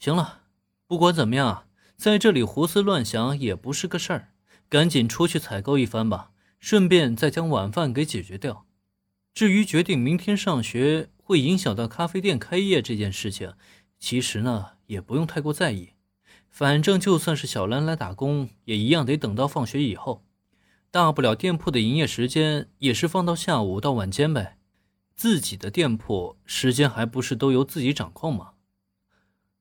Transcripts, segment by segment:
行了，不管怎么样，在这里胡思乱想也不是个事儿，赶紧出去采购一番吧，顺便再将晚饭给解决掉。至于决定明天上学会影响到咖啡店开业这件事情，其实呢也不用太过在意，反正就算是小兰来打工，也一样得等到放学以后，大不了店铺的营业时间也是放到下午到晚间呗。自己的店铺时间还不是都由自己掌控吗？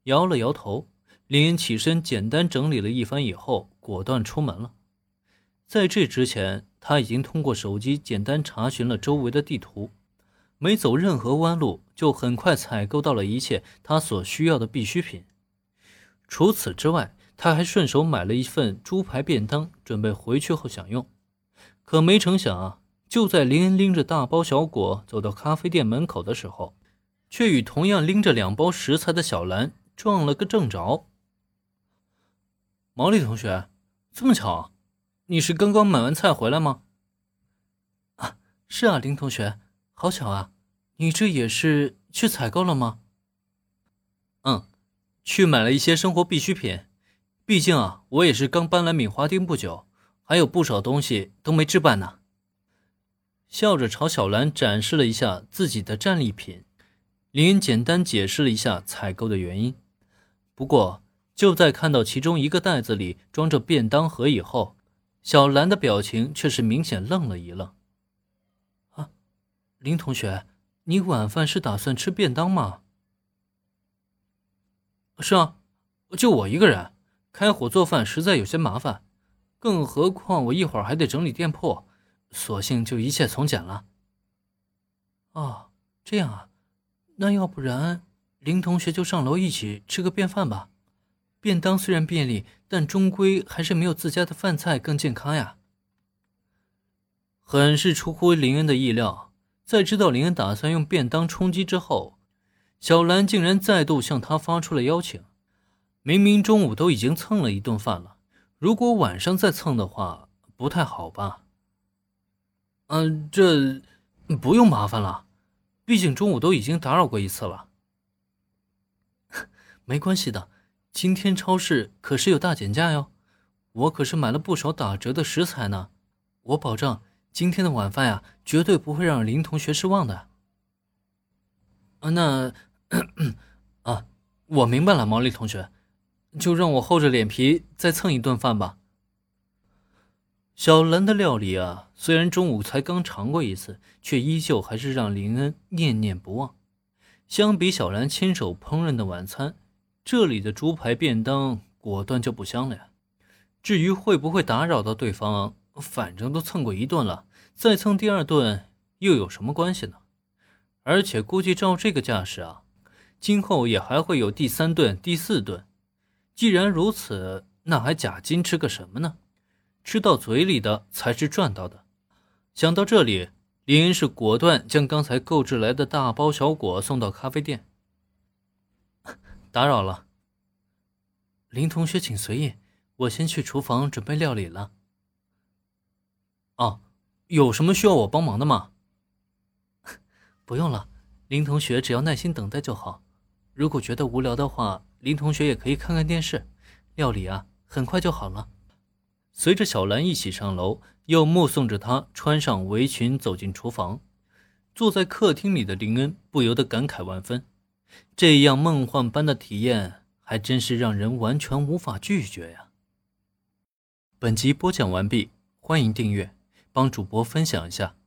摇了摇头，林恩起身简单整理了一番以后，果断出门了。在这之前，他已经通过手机简单查询了周围的地图，没走任何弯路，就很快采购到了一切他所需要的必需品。除此之外，他还顺手买了一份猪排便当，准备回去后享用。可没成想啊！就在林恩拎着大包小裹走到咖啡店门口的时候，却与同样拎着两包食材的小兰撞了个正着。毛利同学，这么巧，你是刚刚买完菜回来吗？啊，是啊，林同学，好巧啊！你这也是去采购了吗？嗯，去买了一些生活必需品。毕竟啊，我也是刚搬来敏华町不久，还有不少东西都没置办呢。笑着朝小兰展示了一下自己的战利品，林恩简单解释了一下采购的原因。不过，就在看到其中一个袋子里装着便当盒以后，小兰的表情却是明显愣了一愣。“啊，林同学，你晚饭是打算吃便当吗？”“是啊，就我一个人，开火做饭实在有些麻烦，更何况我一会儿还得整理店铺。”索性就一切从简了。哦，这样啊，那要不然林同学就上楼一起吃个便饭吧。便当虽然便利，但终归还是没有自家的饭菜更健康呀。很是出乎林恩的意料，在知道林恩打算用便当充饥之后，小兰竟然再度向他发出了邀请。明明中午都已经蹭了一顿饭了，如果晚上再蹭的话，不太好吧？嗯，这不用麻烦了，毕竟中午都已经打扰过一次了。没关系的，今天超市可是有大减价哟，我可是买了不少打折的食材呢，我保证今天的晚饭呀，绝对不会让林同学失望的。啊，那啊，我明白了，毛利同学，就让我厚着脸皮再蹭一顿饭吧。小兰的料理啊，虽然中午才刚尝过一次，却依旧还是让林恩念念不忘。相比小兰亲手烹饪的晚餐，这里的猪排便当果断就不香了呀。至于会不会打扰到对方，反正都蹭过一顿了，再蹭第二顿又有什么关系呢？而且估计照这个架势啊，今后也还会有第三顿、第四顿。既然如此，那还假矜持个什么呢？吃到嘴里的才是赚到的。想到这里，林恩是果断将刚才购置来的大包小裹送到咖啡店。打扰了，林同学，请随意，我先去厨房准备料理了。哦，有什么需要我帮忙的吗？不用了，林同学只要耐心等待就好。如果觉得无聊的话，林同学也可以看看电视。料理啊，很快就好了。随着小兰一起上楼，又目送着她穿上围裙走进厨房，坐在客厅里的林恩不由得感慨万分。这样梦幻般的体验，还真是让人完全无法拒绝呀。本集播讲完毕，欢迎订阅，帮主播分享一下。